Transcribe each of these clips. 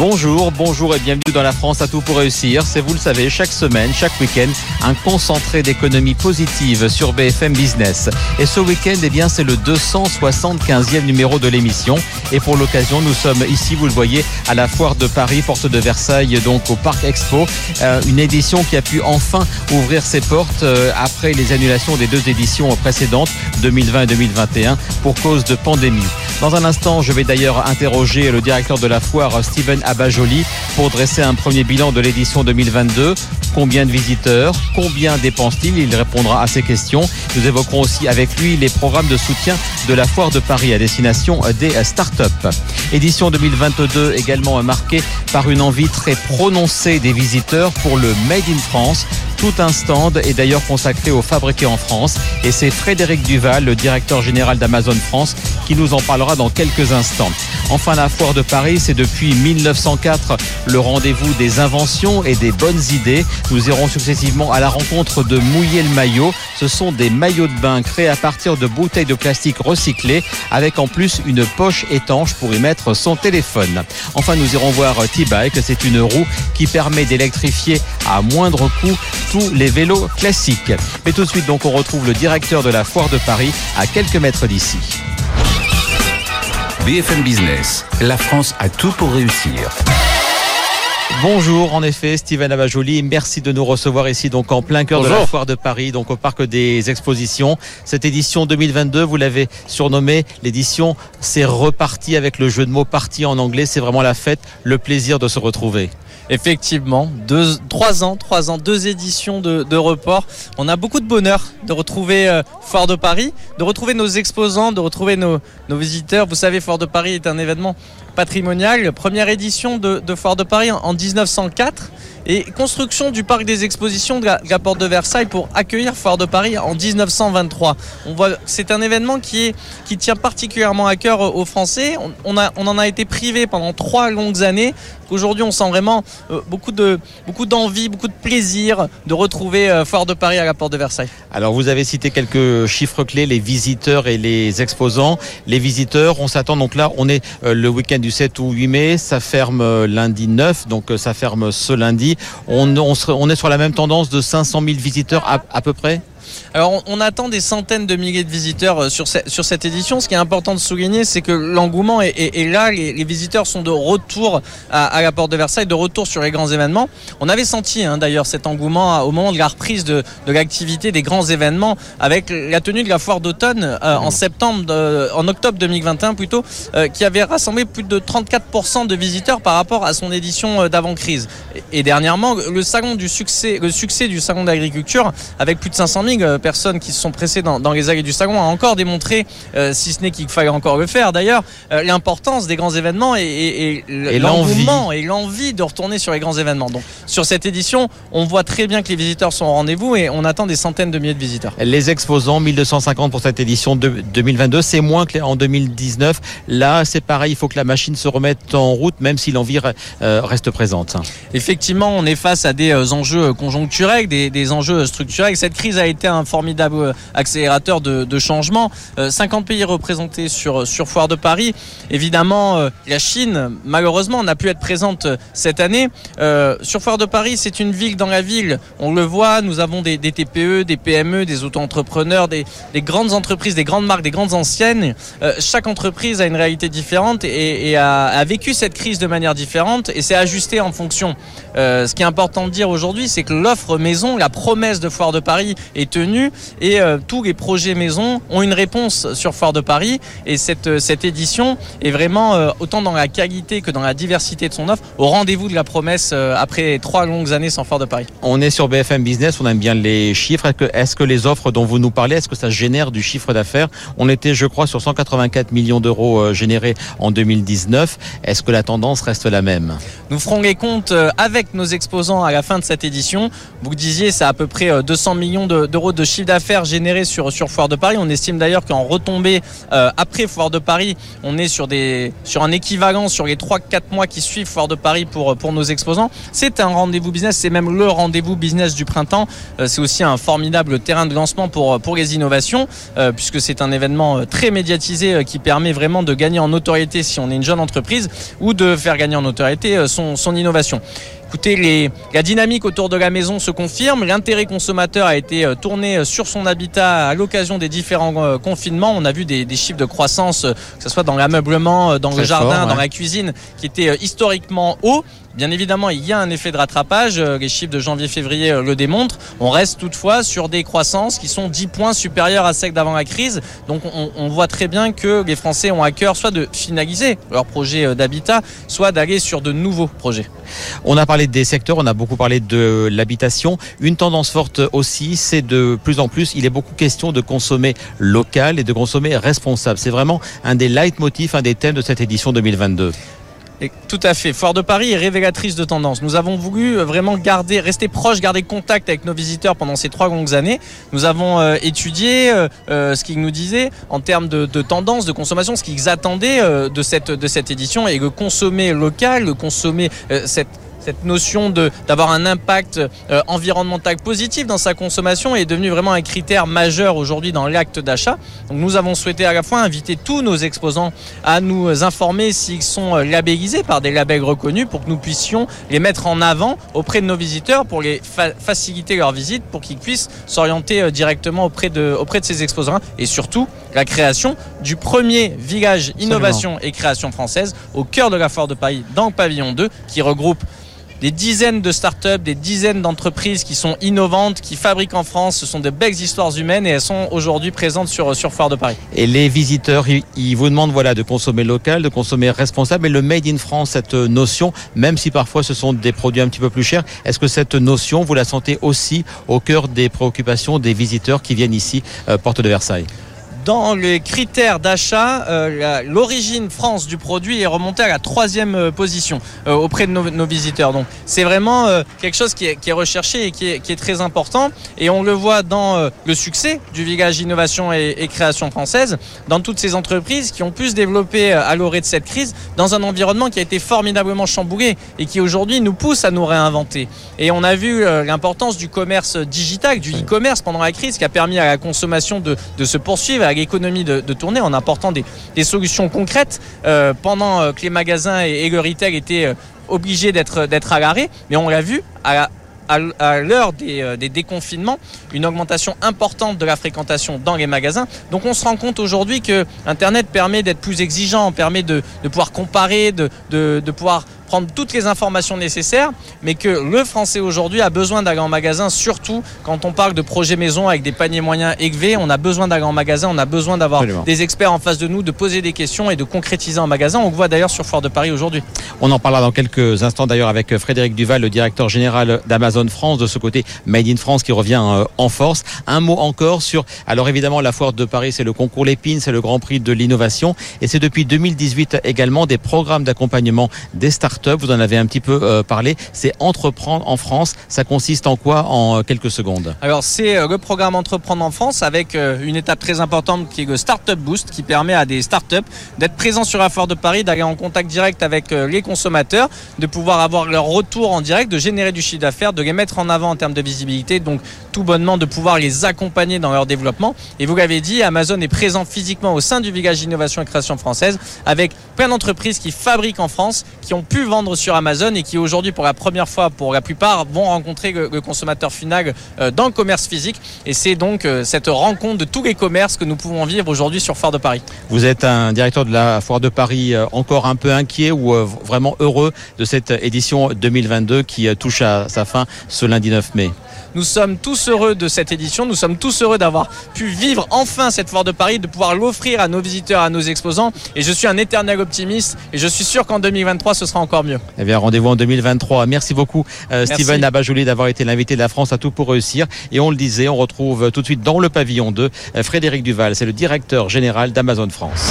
Bonjour, bonjour et bienvenue dans la France à tout pour réussir. C'est vous le savez, chaque semaine, chaque week-end, un concentré d'économie positive sur BFM Business. Et ce week-end, eh bien, c'est le 275e numéro de l'émission. Et pour l'occasion, nous sommes ici, vous le voyez, à la foire de Paris, porte de Versailles, donc au Parc Expo. Euh, une édition qui a pu enfin ouvrir ses portes euh, après les annulations des deux éditions précédentes, 2020 et 2021, pour cause de pandémie. Dans un instant, je vais d'ailleurs interroger le directeur de la foire, Steven Pour dresser un premier bilan de l'édition 2022. Combien de visiteurs Combien dépense-t-il? Il répondra à ces questions. Nous évoquerons aussi avec lui les programmes de soutien de la foire de Paris à destination des startups. Édition 2022 également marquée par une envie très prononcée des visiteurs pour le Made in France. Tout un stand est d'ailleurs consacré aux fabriqués en France et c'est Frédéric Duval, le directeur général d'Amazon France, qui nous en parlera dans quelques instants. Enfin, la foire de Paris, c'est depuis 1904 le rendez-vous des inventions et des bonnes idées. Nous irons successivement à la rencontre de Mouiller le maillot. Ce sont des maillots de bain créés à partir de bouteilles de plastique recyclées avec en plus une poche étanche pour y mettre son téléphone. Enfin, nous irons voir T-Bike. C'est une roue qui permet d'électrifier à moindre coût tous les vélos classiques. Mais tout de suite, donc, on retrouve le directeur de la foire de Paris à quelques mètres d'ici. BFM Business, la France a tout pour réussir. Bonjour, en effet, Steven Abajoli. Merci de nous recevoir ici, donc en plein cœur de la foire de Paris, donc au parc des expositions. Cette édition 2022, vous l'avez surnommée, l'édition c'est reparti avec le jeu de mots parti en anglais. C'est vraiment la fête, le plaisir de se retrouver. Effectivement, deux, trois ans, trois ans, deux éditions de, report. On a beaucoup de bonheur de retrouver euh, Foire de Paris, de retrouver nos exposants, de retrouver nos, nos visiteurs. Vous savez, Foire de Paris est un événement patrimonial. Première édition de, Foire de Paris en 1904 et construction du parc des expositions de la, porte de Versailles pour accueillir Foire de Paris en 1923. On voit c'est un événement qui tient particulièrement à cœur aux Français. On, en a été privé pendant trois longues années. Aujourd'hui, on sent vraiment euh, beaucoup d'envie, beaucoup de plaisir de retrouver euh, Foire de Paris à la porte de Versailles. Alors, vous avez cité quelques chiffres clés les visiteurs et les exposants. Les visiteurs, on s'attend donc là, on est euh, le week-end du 7 ou 8 mai, ça ferme euh, lundi 9, donc euh, ça ferme ce lundi. On, est sur la même tendance de 500 000 visiteurs à peu près? Alors on, on, attend des centaines de milliers de visiteurs euh, sur, ce, sur cette édition. Ce qui est important de souligner, c'est que l'engouement est, est, est, là. Les, les, visiteurs sont de retour à, à, la porte de Versailles, de retour sur les grands événements. On avait senti hein, d'ailleurs cet engouement au moment de la reprise de, de l'activité des grands événements avec la tenue de la foire d'automne euh, en septembre, de, en octobre 2021 plutôt, euh, qui avait rassemblé plus de 34% de visiteurs par rapport à son édition euh, d'avant-crise. Et, et, dernièrement, le salon du succès, le succès du salon d'agriculture avec plus de 500 000 euh, personnes qui se sont pressées dans, dans les allées du Sagon a encore démontré, euh, si ce n'est qu'il fallait encore le faire d'ailleurs, euh, l'importance des grands événements et, et, et l'engouement et l'envie de retourner sur les grands événements. Donc sur cette édition, on voit très bien que les visiteurs sont au rendez-vous et on attend des centaines de milliers de visiteurs. Les exposants, 1250 pour cette édition de 2022, c'est moins qu'en 2019. Là, c'est pareil, il faut que la machine se remette en route, même si l'envie reste présente. Effectivement, on est face à des enjeux conjoncturels, des, des enjeux structurels. Cette crise a été un formidable accélérateur de, changement. Euh, 50 pays représentés sur, sur Foire de Paris. Évidemment, euh, la Chine, malheureusement, n'a pu être présente cette année. Euh, sur Foire de Paris, c'est une ville dans la ville. On le voit, nous avons des, TPE, des PME, des auto-entrepreneurs, des, des, grandes entreprises, des grandes marques, des grandes anciennes. Euh, chaque entreprise a une réalité différente et, a, vécu cette crise de manière différente et s'est ajusté en fonction. Euh, ce qui est important de dire aujourd'hui, c'est que l'offre maison, la promesse de Foire de Paris est tenue et euh, tous les projets maison ont une réponse sur Foire de Paris et cette, euh, cette édition est vraiment euh, autant dans la qualité que dans la diversité de son offre au rendez-vous de la promesse euh, après trois longues années sans Foire de Paris. On est sur BFM Business, on aime bien les chiffres. Est-ce que, est que, les offres dont vous nous parlez, est-ce que ça génère du chiffre d'affaires? On était, je crois, sur 184 millions d'euros générés en 2019. Est-ce que la tendance reste la même? Nous ferons les comptes avec nos exposants à la fin de cette édition. Vous disiez, c'est à peu près 200 millions d'euros de chiffre d'affaires généré sur, sur Foire de Paris. On estime d'ailleurs qu'en retombée après Foire de Paris, on est sur, des, sur un équivalent sur les 3-4 mois qui suivent Foire de Paris pour, pour nos exposants. C'est un rendez-vous business, c'est même le rendez-vous business du printemps. c'est aussi un formidable terrain de lancement pour, pour les innovations, puisque c'est un événement très médiatisé qui permet vraiment de gagner en notoriété si on est une jeune entreprise ou de faire gagner en notoriété son, son innovation. Écoutez, les, la dynamique autour de la maison se confirme. L'intérêt consommateur a été euh, tourné euh, sur son habitat à l'occasion des différents euh, confinements. On a vu des, chiffres de croissance, que ce soit dans l'ameublement, dans le jardin, dans la cuisine, qui étaient historiquement hauts. Bien évidemment, il y a un effet de rattrapage. Euh, les chiffres de janvier-février euh, le démontrent. On reste toutefois sur des croissances qui sont 10 points supérieures à celles d'avant la crise. Donc on, voit très bien que les Français ont à cœur soit de finaliser leur projet euh, d'habitat, soit d'aller sur de nouveaux projets. On a parlé des secteurs, on a beaucoup parlé de l'habitation. Une tendance forte aussi, c'est de plus en plus, il est beaucoup question de consommer local et de consommer responsable. C'est vraiment un des leitmotifs, un des thèmes de cette édition 2022 tout à fait. Foire de Paris est révélatrice de tendance. Nous avons voulu euh, vraiment garder, rester proche, garder contact avec nos visiteurs pendant ces trois longues années. Nous avons euh, étudié euh, ce qu'ils nous disaient en termes de, de, tendance, de consommation, ce qu'ils attendaient de cette de cette édition et le consommer local, le consommer cette cette notion d'avoir un impact euh, environnemental positif dans sa consommation est devenue vraiment un critère majeur aujourd'hui dans l'acte d'achat. Donc nous avons souhaité à la fois inviter tous nos exposants à nous informer s'ils sont euh, labellisés par des labels reconnus pour que nous puissions les mettre en avant auprès de nos visiteurs pour les faciliter leur visite pour qu'ils puissent s'orienter euh, directement auprès de auprès de ces exposants et surtout la création du premier village innovation et création française au cœur de la foire de Paris dans le pavillon 2 qui regroupe des dizaines de startups, des dizaines d'entreprises qui sont innovantes, qui fabriquent en France. Ce sont de belles histoires humaines et elles sont aujourd'hui présentes sur, sur Foire de Paris. Et les visiteurs, ils vous demandent voilà, de consommer local, de consommer responsable. Et le Made in France, cette notion, même si parfois ce sont des produits un petit peu plus chers, est-ce que cette notion, vous la sentez aussi au cœur des préoccupations des visiteurs qui viennent ici, euh, porte de Versailles? Dans les critères d'achat, euh, l'origine France du produit est remontée à la troisième euh, position euh, auprès de nos, visiteurs. Donc c'est vraiment quelque chose qui est, recherché et qui est, très important. Et on le voit dans le succès du village innovation et, création française, dans toutes ces entreprises qui ont pu se développer à l'orée de cette crise dans un environnement qui a été formidablement chamboulé et qui aujourd'hui nous pousse à nous réinventer. Et on a vu l'importance du commerce digital, du e-commerce pendant la crise qui a permis à la consommation de, de se poursuivre l'économie de, tourner en apportant des, solutions concrètes euh, pendant euh, que les magasins et, le retail étaient euh, obligés d'être à l'arrêt. Mais on l'a vu à, l'heure des, déconfinements, une augmentation importante de la fréquentation dans les magasins. Donc on se rend compte aujourd'hui que Internet permet d'être plus exigeant, permet de, pouvoir comparer, de, de pouvoir prendre toutes les informations nécessaires, mais que le français aujourd'hui a besoin d'aller en magasin, surtout quand on parle de projets maison avec des paniers moyens élevés. On a besoin d'aller en magasin, on a besoin d'avoir des experts en face de nous, de poser des questions et de concrétiser en magasin. On le voit d'ailleurs sur Fort de Paris aujourd'hui. On en parlera dans quelques instants d'ailleurs avec Frédéric Duval, le directeur général d'Amazon France, de ce côté Made in France qui revient euh, en force. Un mot encore sur, alors évidemment, la foire de Paris, c'est le concours Lépine, c'est le Grand Prix de l'innovation et c'est depuis 2018 également des programmes d'accompagnement des startups vous en avez un petit peu euh, parlé, c'est Entreprendre en France. Ça consiste en quoi en euh, quelques secondes? Alors c'est euh, le programme Entreprendre en France avec une étape très importante qui est le Startup Boost qui permet à des startups d'être présents sur la foire de Paris, d'aller en contact direct avec les consommateurs, de pouvoir avoir leur retour en direct, de générer du chiffre d'affaires, de les mettre en avant en termes de visibilité, donc tout bonnement de pouvoir les accompagner dans leur développement. Et vous l'avez dit, Amazon est présent physiquement au sein du village d'innovation et création française avec plein d'entreprises qui fabriquent en France, qui ont pu vendre sur Amazon et qui aujourd'hui pour la première fois pour la plupart vont rencontrer le, consommateur final euh, dans le commerce physique et c'est donc euh, cette rencontre de tous les commerces que nous pouvons vivre aujourd'hui sur Foire de Paris. Vous êtes un directeur de la Foire de Paris euh, encore un peu inquiet ou vraiment heureux de cette édition 2022 qui touche à sa fin ce lundi 9 mai nous sommes tous heureux de cette édition. Nous sommes tous heureux d'avoir pu vivre enfin cette foire de Paris, de pouvoir l'offrir à nos visiteurs, à nos exposants. Et je suis un éternel optimiste et je suis sûr qu'en 2023, ce sera encore mieux. Eh bien, rendez-vous en 2023. Merci beaucoup, euh, Steven Abajouli, d'avoir été l'invité de la France à tout pour réussir. Et on le disait, on retrouve tout de suite dans le pavillon 2 euh, Frédéric Duval. C'est le directeur général d'Amazon France.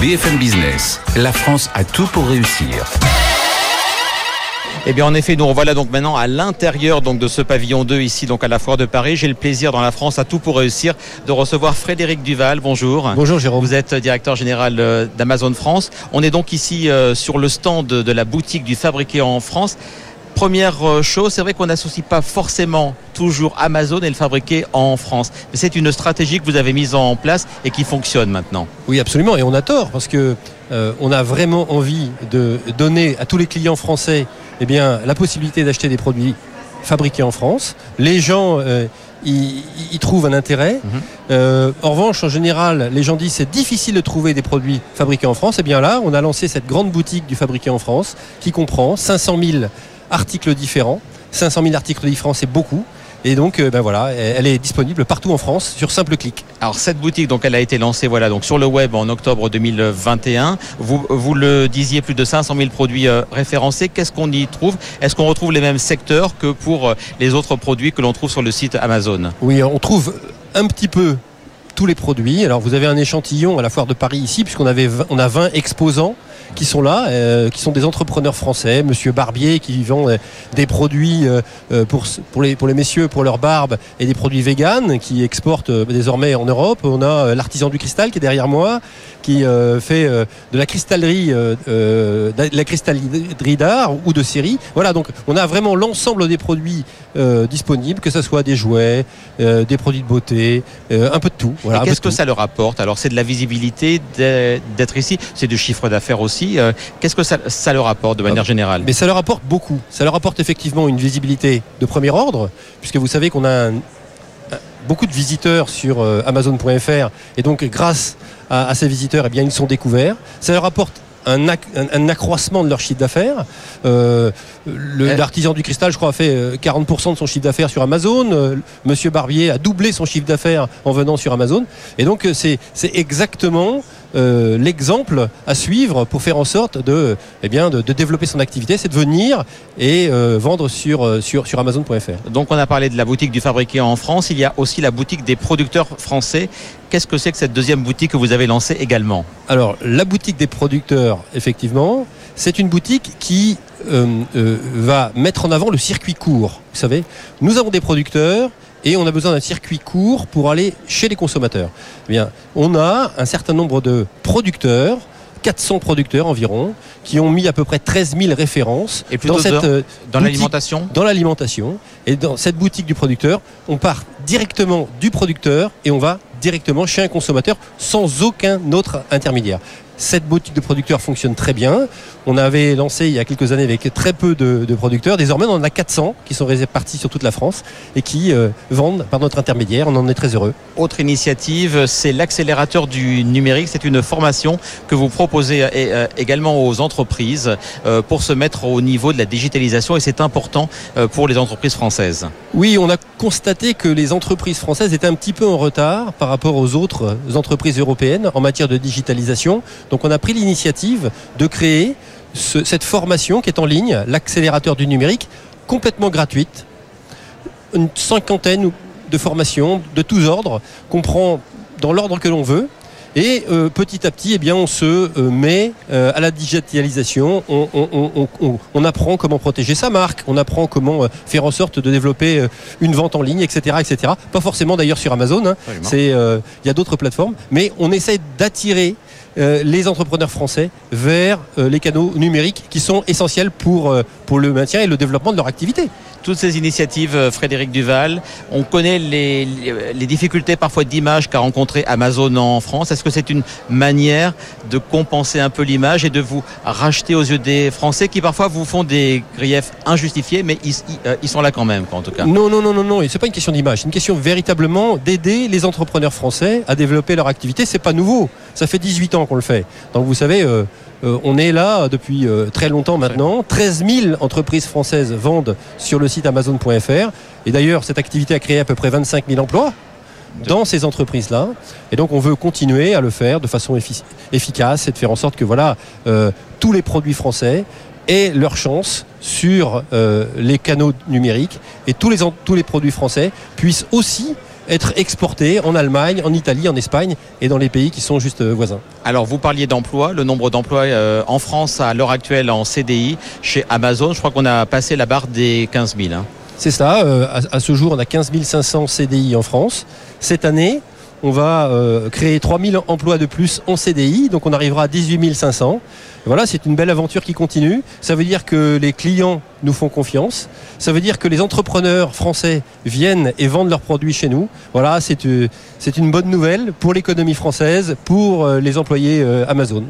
BFM Business, la France a tout pour réussir. Eh bien, en effet, nous revoilà donc maintenant à l'intérieur donc de ce pavillon 2 ici, donc à la Foire de Paris. J'ai le plaisir dans la France à tout pour réussir de recevoir Frédéric Duval. Bonjour. Bonjour Jérôme. Vous êtes directeur général euh, d'Amazon France. On est donc ici euh, sur le stand de la boutique du fabriqué en France. Première euh, chose, c'est vrai qu'on n'associe pas forcément toujours Amazon et le fabriqué en France. Mais c'est une stratégie que vous avez mise en place et qui fonctionne maintenant. Oui, absolument. Et on a tort parce que on a vraiment envie de donner à tous les clients français eh bien, la possibilité d'acheter des produits fabriqués en France. Les gens euh, y, trouvent un intérêt. Mhm. Euh, en revanche, en général, les gens disent c'est difficile de trouver des produits fabriqués en France. Et eh bien là, on a lancé cette grande boutique du fabriqué en France qui comprend 500 000 articles différents. 500 000 articles différents, c'est beaucoup. Et donc, euh, ben voilà, elle est disponible partout en France sur simple clic. Alors cette boutique, donc elle a été lancée voilà donc sur le web en octobre 2021. Vous vous le disiez, plus de 500 000 produits euh, référencés. Qu'est-ce qu'on y trouve? Est-ce qu'on retrouve les mêmes secteurs que pour euh, les autres produits que l'on trouve sur le site Amazon? Oui, on trouve un petit peu tous les produits. Alors vous avez un échantillon à la foire de Paris ici, puisqu'on avait on a 20 exposants qui sont là, euh, qui sont des entrepreneurs français, Monsieur Barbier qui vend euh, des produits euh, pour, pour, les, pour les messieurs, pour leur barbe, et des produits véganes qui exportent désormais en Europe. On a l'artisan du cristal qui est derrière moi, qui fait de la cristallerie, de la cristallerie d'art ou de série. Voilà, donc on a vraiment l'ensemble des produits disponibles, que ce soit des jouets, des produits de beauté, un peu de tout. Voilà, qu'est-ce que ça leur apporte? Alors c'est de la visibilité d'être ici, c'est du chiffre d'affaires aussi euh, qu'est-ce que ça, leur apporte de manière ah, générale? Mais ça leur apporte beaucoup. Ça leur apporte effectivement une visibilité de premier ordre, puisque vous savez qu'on a beaucoup de visiteurs sur euh, Amazon.fr et donc grâce à, ces visiteurs, eh bien, ils sont découverts. Ça leur apporte un, accroissement de leur chiffre d'affaires. Euh, l'artisan du cristal, je crois, a fait 40% de son chiffre d'affaires sur Amazon. Monsieur Barbier a doublé son chiffre d'affaires en venant sur Amazon. Et donc, c'est exactement euh, l'exemple à suivre pour faire en sorte de, eh bien, de, développer son activité, c'est de venir et euh, vendre sur, euh, sur, sur Amazon.fr. Donc on a parlé de la boutique du fabriqué en France, il y a aussi la boutique des producteurs français. Qu'est-ce que c'est que cette deuxième boutique que vous avez lancée également? Alors la boutique des producteurs, effectivement, c'est une boutique qui va mettre en avant le circuit court. Vous savez, nous avons des producteurs et on a besoin d'un circuit court pour aller chez les consommateurs. Eh bien, on a un certain nombre de producteurs 400 producteurs environ qui ont mis à peu près 13 000 références et dans cette euh, dans l'alimentation? dans l'alimentation. Et dans cette boutique du producteur on part directement du producteur et on va directement chez un consommateur sans aucun autre intermédiaire cette boutique de producteurs fonctionne très bien. On avait lancé il y a quelques années avec très peu de, producteurs. Désormais, on en a 400 qui sont répartis sur toute la France et qui euh, vendent par notre intermédiaire. On en est très heureux. Autre initiative, c'est l'accélérateur du numérique. C'est une formation que vous proposez euh, euh, également aux entreprises pour se mettre au niveau de la digitalisation et c'est important pour les entreprises françaises. Oui, on a constaté que les entreprises françaises étaient un petit peu en retard par rapport aux autres entreprises européennes en matière de digitalisation. Donc on a pris l'initiative de créer cette formation qui est en ligne, l'accélérateur du numérique, complètement gratuite. Une cinquantaine de formations de tous ordres qu'on prend dans l'ordre que l'on veut. Et euh, petit à petit, eh bien, on se euh, met euh, à la digitalisation. On, apprend comment protéger sa marque. On apprend comment faire en sorte de développer une vente en ligne, etc., etc. Pas forcément d'ailleurs sur Amazon. Hein. C'est, il y a d'autres plateformes, mais on essaie d'attirer les entrepreneurs français vers euh, les canaux numériques qui sont essentiels euh, pour le maintien et le développement de leur activité toutes ces initiatives, Frédéric Duval. On connaît les, difficultés parfois d'image qu'a rencontré Amazon en France. Est-ce que c'est une manière de compenser un peu l'image et de vous racheter aux yeux des Français qui parfois vous font des griefs injustifiés, mais ils, ils sont là quand même, en tout cas? Non, non, non, non, non. C'est pas une question d'image. C'est une question véritablement d'aider les entrepreneurs français à développer leur activité. C'est pas nouveau. Ça fait 18 ans qu'on le fait. Donc vous savez, euh, euh, on est là depuis euh, très longtemps maintenant. 13 000 entreprises françaises vendent sur le site amazon.fr. Et d'ailleurs, cette activité a créé à peu près 25 000 emplois dans ces entreprises-là. Et donc on veut continuer à le faire de façon efficace et de faire en sorte que voilà, tous les produits français aient leur chance sur les canaux numériques et tous les, tous les produits français puissent aussi être exportés en Allemagne, en Italie, en Espagne et dans les pays qui sont juste voisins. Alors vous parliez d'emploi, le nombre d'emplois en France à l'heure actuelle en CDI chez Amazon, je crois qu'on a passé la barre des 15 000. Hein. C'est ça, à, ce jour on a 15 500 CDI en France. Cette année, on va euh, créer 3000 emplois de plus en CDI, donc on arrivera à 18 500. Voilà, c'est une belle aventure qui continue. Ça veut dire que les clients nous font confiance. Ça veut dire que les entrepreneurs français viennent et vendent leurs produits chez nous. Voilà, c'est euh, une bonne nouvelle pour l'économie française, pour euh, les employés Amazon.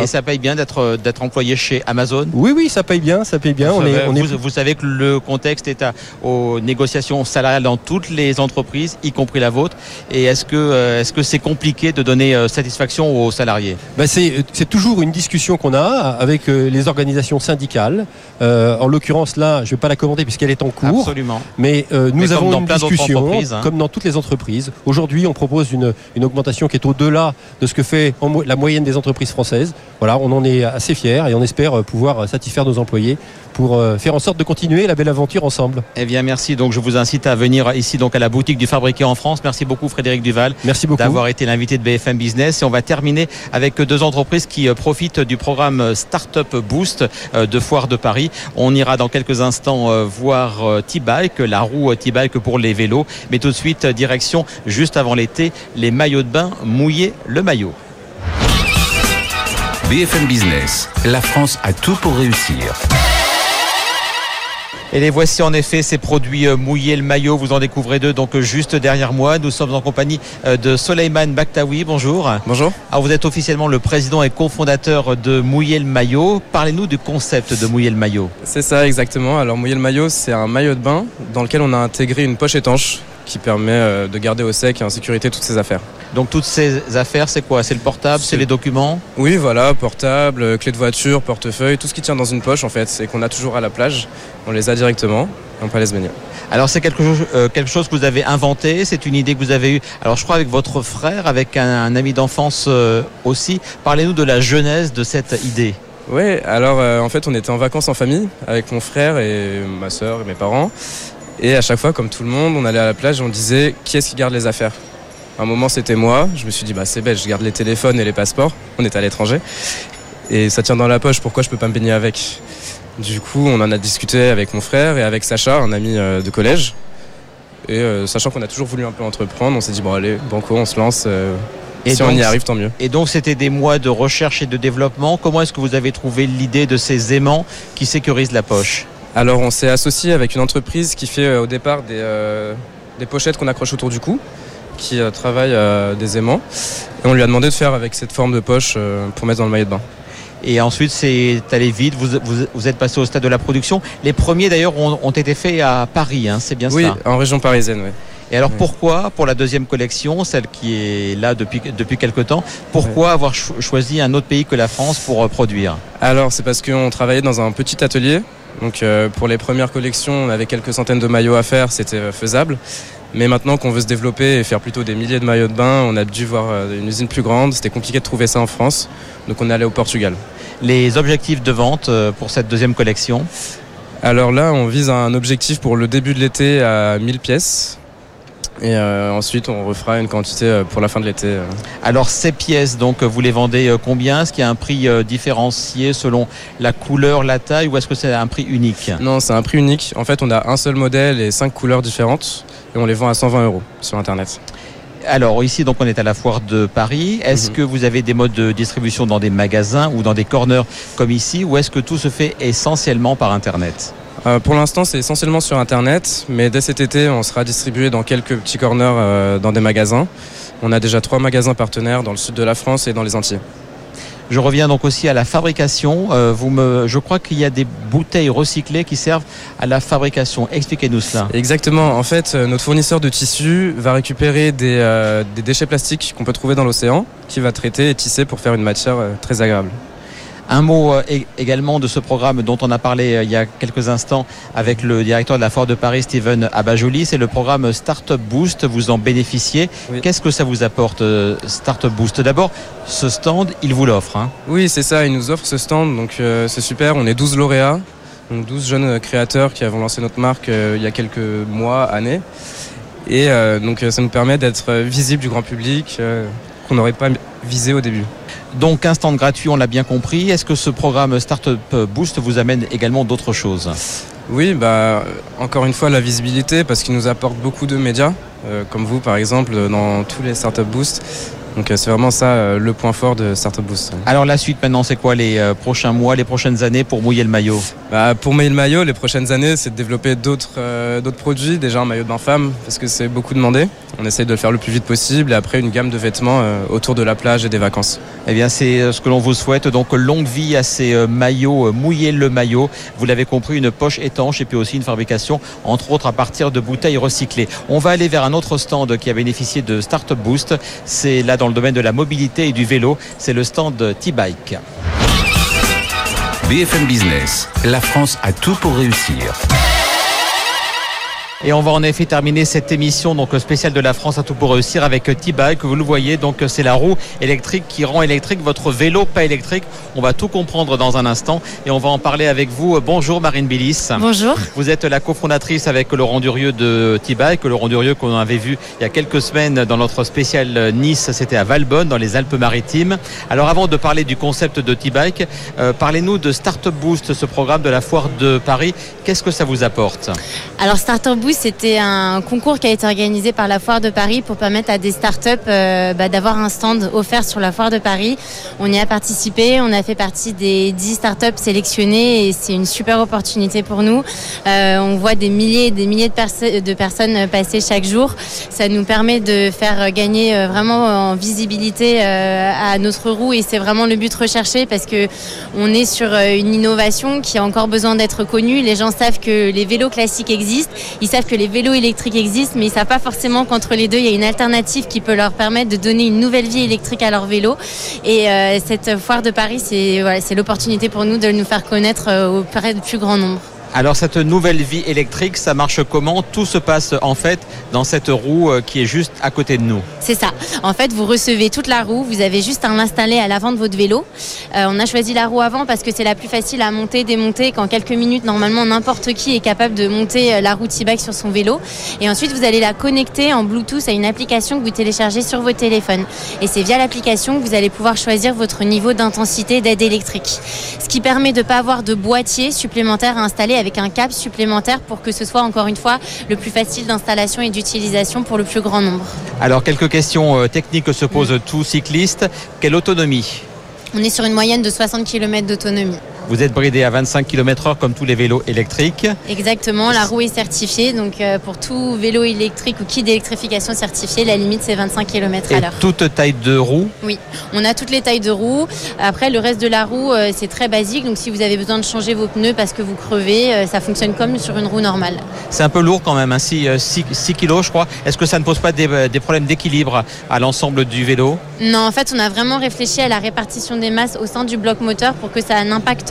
Et ça paye bien d'être euh, d'être employé chez Amazon? Oui, oui, ça paye bien, ça paye bien. Vous, on est, on vous, savez que le contexte est à, aux négociations salariales dans toutes les entreprises, y compris la vôtre. Et est-ce que euh, est-ce que c'est compliqué de donner euh, satisfaction aux salariés? Ben c'est, c'est toujours une discussion qu'on a avec les organisations syndicales. en l'occurrence là, je ne vais pas la commenter puisqu'elle est en cours. Absolument. Mais nous avons une discussion, hein. comme dans toutes les entreprises. Aujourd'hui, on propose une, une augmentation qui est au-delà de ce que fait la moyenne des entreprises françaises. Voilà, on en est assez fiers et on espère pouvoir satisfaire nos employés pour euh, faire en sorte de continuer la belle aventure ensemble. Eh bien, merci. Donc, je vous incite à venir ici donc à la boutique du Fabriqué en France. Merci beaucoup, Frédéric Duval. Merci beaucoup d'avoir été l'invité de BFM Business. Et on va terminer avec deux entreprises qui euh, profitent du programme Startup Boost euh, de Foire de Paris. On ira dans quelques instants voir T-Bike, la roue T-Bike pour les vélos. Mais tout de suite, direction juste avant l'été, les maillots de bain mouillés le maillot. BFM Business, la France a tout pour réussir. Et les voici en effet ces produits euh, mouillés le maillot, vous en découvrez deux donc euh, juste derrière moi. Nous sommes en compagnie euh, de Soleiman Baktawi, bonjour. Bonjour. Alors vous êtes officiellement le président et cofondateur de Mouiller le maillot. Parlez-nous du concept de Mouiller le maillot. C'est ça exactement. Alors Mouiller le maillot c'est un maillot de bain dans lequel on a intégré une poche étanche qui permet de garder au sec et en sécurité toutes ses affaires. Donc toutes ces affaires, c'est quoi? C'est le portable, c'est les documents? Oui, voilà, portable, euh, clé de voiture, portefeuille, tout ce qui tient dans une poche en fait, c'est qu'on a toujours à la plage, on les a directement on peut aller se baigner. Alors c'est quelque, chose, euh, quelque chose que vous avez inventé, c'est une idée que vous avez eue, alors je crois avec votre frère, avec un, ami d'enfance euh, aussi. Parlez-nous de la genèse de cette idée. Oui, alors en fait on était en vacances en famille avec mon frère et ma soeur et mes parents. Et à chaque fois, comme tout le monde, on allait à la plage et on disait qui est-ce qui garde les affaires? Un moment, c'était moi. Je me suis dit, bah, c'est bête, je garde les téléphones et les passeports. On est à l'étranger. Et ça tient dans la poche, pourquoi je peux pas me baigner avec? Du coup, on en a discuté avec mon frère et avec Sacha, un ami euh, de collège. Et euh, sachant qu'on a toujours voulu un peu entreprendre, on s'est dit, bon, allez, banco, on se lance. Euh, et si on y arrive, tant mieux. Et donc, c'était des mois de recherche et de développement. Comment est-ce que vous avez trouvé l'idée de ces aimants qui sécurisent la poche? Alors, on s'est associé avec une entreprise qui fait au départ des, des pochettes qu'on accroche autour du cou qui euh, travaille euh, des aimants. Et on lui a demandé de faire avec cette forme de poche euh, pour mettre dans le maillot de bain. Et ensuite, c'est allé vite. Vous, vous, êtes passé au stade de la production. Les premiers, d'ailleurs, ont, été faits à Paris. Hein, c'est bien ça Oui, en région parisienne. Oui. Et alors, pourquoi, pour la deuxième collection, celle qui est là depuis, depuis quelques temps, pourquoi avoir choisi un autre pays que la France pour produire? Alors, c'est parce qu'on travaillait dans un petit atelier. Donc, pour les premières collections, on avait quelques centaines de maillots à faire, c'était faisable. Mais maintenant qu'on veut se développer et faire plutôt des milliers de maillots de bain, on a dû voir euh, une usine plus grande. C'était compliqué de trouver ça en France. Donc on est allé au Portugal. Les objectifs de vente euh, pour cette deuxième collection Alors là, on vise un objectif pour le début de l'été à 1000 pièces. Et euh, ensuite, on refera une quantité pour la fin de l'été. Alors, ces pièces, donc, vous les vendez combien? Est-ce qu'il y a un prix différencié selon la couleur, la taille, ou est-ce que c'est un prix unique? Non, c'est un prix unique. En fait, on a un seul modèle et cinq couleurs différentes et on les vend à 120 euros sur Internet. Alors ici donc on est à la foire de Paris. Est-ce mhm. que vous avez des modes de distribution dans des magasins ou dans des corners comme ici ou est-ce que tout se fait essentiellement par Internet? Euh, pour l'instant, c'est essentiellement sur Internet, mais dès cet été, on sera distribué dans quelques petits corners euh, dans des magasins. On a déjà trois magasins partenaires dans le sud de la France et dans les Antilles. Je reviens donc aussi à la fabrication. Euh, je crois qu'il y a des bouteilles recyclées qui servent à la fabrication. Expliquez-nous cela. Exactement. En fait, euh, notre fournisseur de tissus va récupérer des, euh, des déchets plastiques qu'on peut trouver dans l'océan, qui va traiter et tisser pour faire une matière très agréable. Un mot euh, également de ce programme dont on a parlé euh, il y a quelques instants avec le directeur de la Foire de Paris, Steven Abajoli. C'est le programme Startup Boost. Vous en bénéficiez. Qu'est-ce que ça vous apporte, euh, Startup Boost? D'abord, ce stand, il vous l'offre. Hein. Oui, c'est ça. Il nous offre ce stand. Donc c'est super. On est 12 lauréats. Donc 12 jeunes créateurs qui avons lancé notre marque il y a quelques mois, années. Et euh, donc ça nous permet d'être visible du grand public qu'on n'aurait pas visé au début. Donc un stand gratuit, on l'a bien compris. Est-ce que ce programme Startup Boost vous amène également d'autres choses Oui, bah, encore une fois la visibilité parce qu'il nous apporte beaucoup de médias, comme vous par exemple dans tous les Startup Boost. Donc euh, c'est vraiment ça euh, le point fort de Startup Boost. Alors la suite maintenant, c'est quoi les euh, prochains mois, les prochaines années pour mouiller le maillot? Bah, Pour mouiller le maillot, les prochaines années, c'est de développer d'autres d'autres produits. Déjà un maillot d'infâme, parce que c'est beaucoup demandé. On essaye de le faire le plus vite possible et après une gamme de vêtements autour de la plage et des vacances. Eh bien c'est ce que l'on vous souhaite. Donc longue vie à ces maillots, mouiller le maillot. Vous l'avez compris, une poche étanche et puis aussi une fabrication entre autres à partir de bouteilles recyclées. On va aller vers un autre stand qui a bénéficié de Startup Boost. C'est là dans le domaine de la mobilité et du vélo. C'est le stand T-Bike. BFM Business, la France a tout pour réussir. Et on va en effet terminer cette émission donc spéciale de la France à tout pour réussir avec T-Bike. Vous le voyez, donc c'est la roue électrique qui rend électrique votre vélo pas électrique. On va tout comprendre dans un instant et on va en parler avec vous. Bonjour Marine Billis. Bonjour. Vous êtes la cofondatrice avec Laurent Durieux de T-Bike. Laurent Durieux qu'on avait vu il y a quelques semaines dans notre spécial Nice, c'était à Valbonne dans les Alpes-Maritimes. Alors avant de parler du concept de T-Bike, euh, parlez-nous de Startup Boost, ce programme de la foire de Paris. Qu'est-ce que ça vous apporte? Alors Startup Boost c'était un concours qui a été organisé par la Foire de Paris pour permettre à des startups euh, bah, d'avoir un stand offert sur la Foire de Paris. On y a participé, on a fait partie des 10 startups sélectionnées et c'est une super opportunité pour nous. Euh, on voit des milliers et des milliers de, personnes passer chaque jour. Ça nous permet de faire gagner euh, vraiment en visibilité à notre roue et c'est vraiment le but recherché parce que on est sur une innovation qui a encore besoin d'être connue. Les gens savent que les vélos classiques existent, ils savent que les vélos électriques existent, mais ils ne savent pas forcément qu'entre les deux, il y a une alternative qui peut leur permettre de donner une nouvelle vie électrique à leur vélo. Et euh, cette foire de Paris, c'est l'opportunité pour nous de nous faire connaître euh, auprès du plus grand nombre. Alors cette nouvelle vie électrique, ça marche comment? Tout se passe en fait dans cette roue euh, qui est juste à côté de nous. C'est ça. En fait, vous recevez toute la roue, vous avez juste à l'installer à l'avant de votre vélo. Euh, on a choisi la roue avant parce que c'est la plus facile à monter, démonter. Qu'en quelques minutes, normalement, n'importe qui est capable de monter euh, la roue T-Bike sur son vélo. Et ensuite, vous allez la connecter en Bluetooth à une application que vous téléchargez sur votre téléphone. Et c'est via l'application que vous allez pouvoir choisir votre niveau d'intensité d'aide électrique. Ce qui permet de ne pas avoir de boîtier supplémentaire à installer avec un câble supplémentaire pour que ce soit encore une fois le plus facile d'installation et d'utilisation pour le plus grand nombre. Alors quelques questions euh, techniques que se posent tous cyclistes. Quelle autonomie? On est sur une moyenne de 60 km d'autonomie. Vous êtes bridé à 25 km/h comme tous les vélos électriques. Exactement, la roue est certifiée. Donc euh, pour tout vélo électrique ou kit d'électrification certifié, la limite c'est 25 km à l'heure. Toute taille de roue Oui, on a toutes les tailles de roue. Après, le reste de la roue, euh, c'est très basique. Donc si vous avez besoin de changer vos pneus parce que vous crevez, euh, ça fonctionne comme sur une roue normale. C'est un peu lourd quand même, 6, hein, 6, kg je crois. Est-ce que ça ne pose pas des, des problèmes d'équilibre à l'ensemble du vélo? Non, en fait, on a vraiment réfléchi à la répartition des masses au sein du bloc moteur pour que ça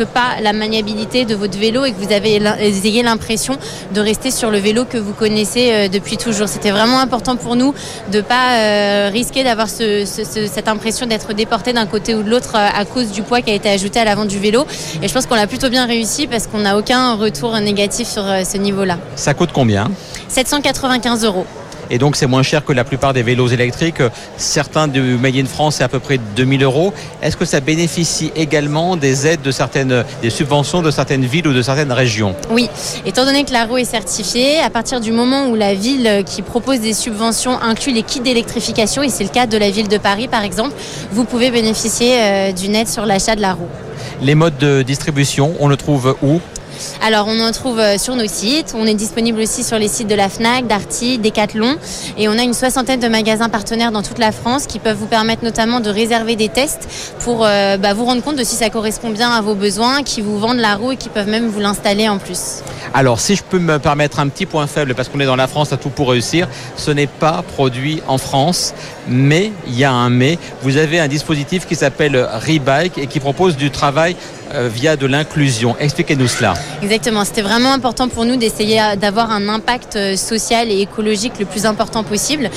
pas la maniabilité de votre vélo et que vous, avez, ayez l'impression de rester sur le vélo que vous connaissez euh, depuis toujours. C'était vraiment important pour nous de ne pas euh, risquer d'avoir cette impression d'être déporté d'un côté ou de l'autre euh, à cause du poids qui a été ajouté à l'avant du vélo. Et je pense qu'on l'a plutôt bien réussi parce qu'on n'a aucun retour négatif sur ce niveau-là. Ça coûte combien? 795 euros et donc c'est moins cher que la plupart des vélos électriques. Certains du Made in France, c'est à peu près 2000 euros. Est-ce que ça bénéficie également des aides de certaines, des subventions de certaines villes ou de certaines régions? Oui, étant donné que la roue est certifiée, à partir du moment où la ville qui propose des subventions inclut les kits d'électrification, et c'est le cas de la ville de Paris par exemple, vous pouvez bénéficier euh, d'une aide sur l'achat de la roue. Les modes de distribution, on le trouve où? Alors on en trouve euh, sur nos sites, on est disponible aussi sur les sites de la FNAC, Darty, Decathlon et on a une soixantaine de magasins partenaires dans toute la France qui peuvent vous permettre notamment de réserver des tests pour euh, bah, vous rendre compte de si ça correspond bien à vos besoins, qui vous vendent la roue et qui peuvent même vous l'installer en plus. Alors si je peux me permettre un petit point faible parce qu'on est dans la France à tout pour réussir, ce n'est pas produit en France, mais il y a un mais. Vous avez un dispositif qui s'appelle Rebike et qui propose du travail via de l'inclusion. Expliquez-nous cela. Exactement, c'était vraiment important pour nous d'essayer d'avoir un impact euh, social et écologique le plus important possible.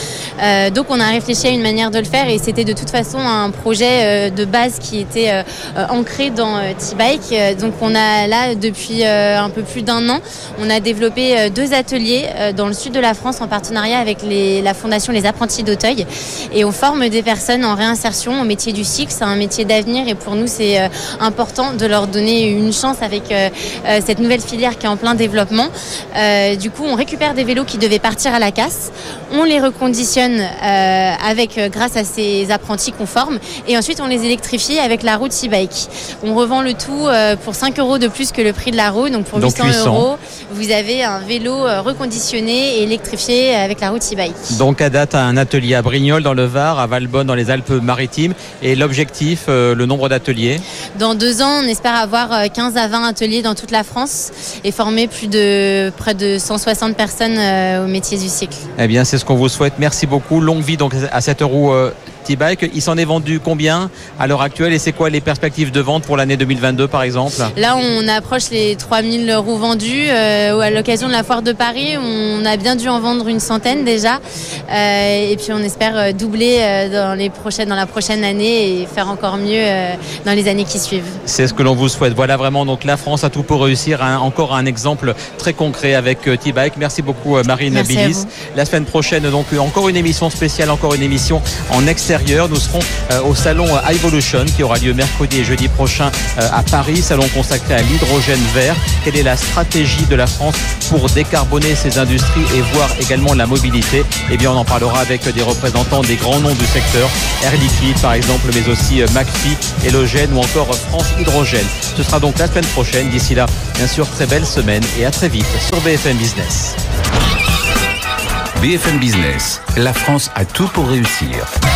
Euh, donc on a réfléchi à une manière de le faire et c'était de toute façon un projet de base qui était ancré dans T-Bike. Donc on a là depuis un peu plus d'un an, on a développé deux ateliers dans le sud de la France en partenariat avec la fondation Les Apprentis d'Auteuil et on forme des personnes en réinsertion au métier du cycle. C'est un métier d'avenir et pour nous c'est important de leur donner une chance avec euh, euh, cette nouvelle filière qui est en plein développement. Euh, du coup, on récupère des vélos qui devaient partir à la casse, on les reconditionne avec grâce à ces apprentis qu'on forme et ensuite on les électrifie avec la route e-bike. On revend le tout pour 5 euros de plus que le prix de la roue, donc pour 800, euros, vous avez un vélo reconditionné et électrifié avec la route e-bike. Donc à date, un atelier à Brignoles dans le Var, à Valbonne dans les Alpes-Maritimes et l'objectif, le nombre d'ateliers? Dans deux ans, on espère avoir 15 euh, à 20 ateliers dans toute la France et former plus de près de 160 personnes euh, au métier du cycle. Eh bien, c'est ce qu'on vous souhaite. Merci beaucoup. Longue vie donc à cette roue euh, bike Il s'en est vendu combien à l'heure actuelle et c'est quoi les perspectives de vente pour l'année 2022 par exemple? Là, on approche les 3000 roues vendues. Euh, à l'occasion de la foire de Paris, on a bien dû en vendre une centaine déjà. Euh, et puis on espère euh, doubler dans, les prochaines, dans la prochaine année et faire encore mieux dans les années qui suivent. C'est ce que l'on vous souhaite. Voilà vraiment donc la France a tout pour réussir. encore un exemple très concret avec T-Bike. Merci beaucoup Marine Billis. La semaine prochaine donc encore une émission spéciale, encore une émission en extérieur nous serons euh, au salon euh, Evolution qui aura lieu mercredi et jeudi prochain euh, à Paris, salon consacré à l'hydrogène vert. Quelle est la stratégie de la France pour décarboner ses industries et voir également la mobilité? Eh bien, on en parlera avec des représentants des grands noms du secteur, Air Liquide par exemple, mais aussi McPhee, Helogène ou encore France Hydrogène. Ce sera donc la semaine prochaine. D'ici là, bien sûr, très belle semaine et à très vite sur BFM Business. BFM Business, la France a tout pour réussir.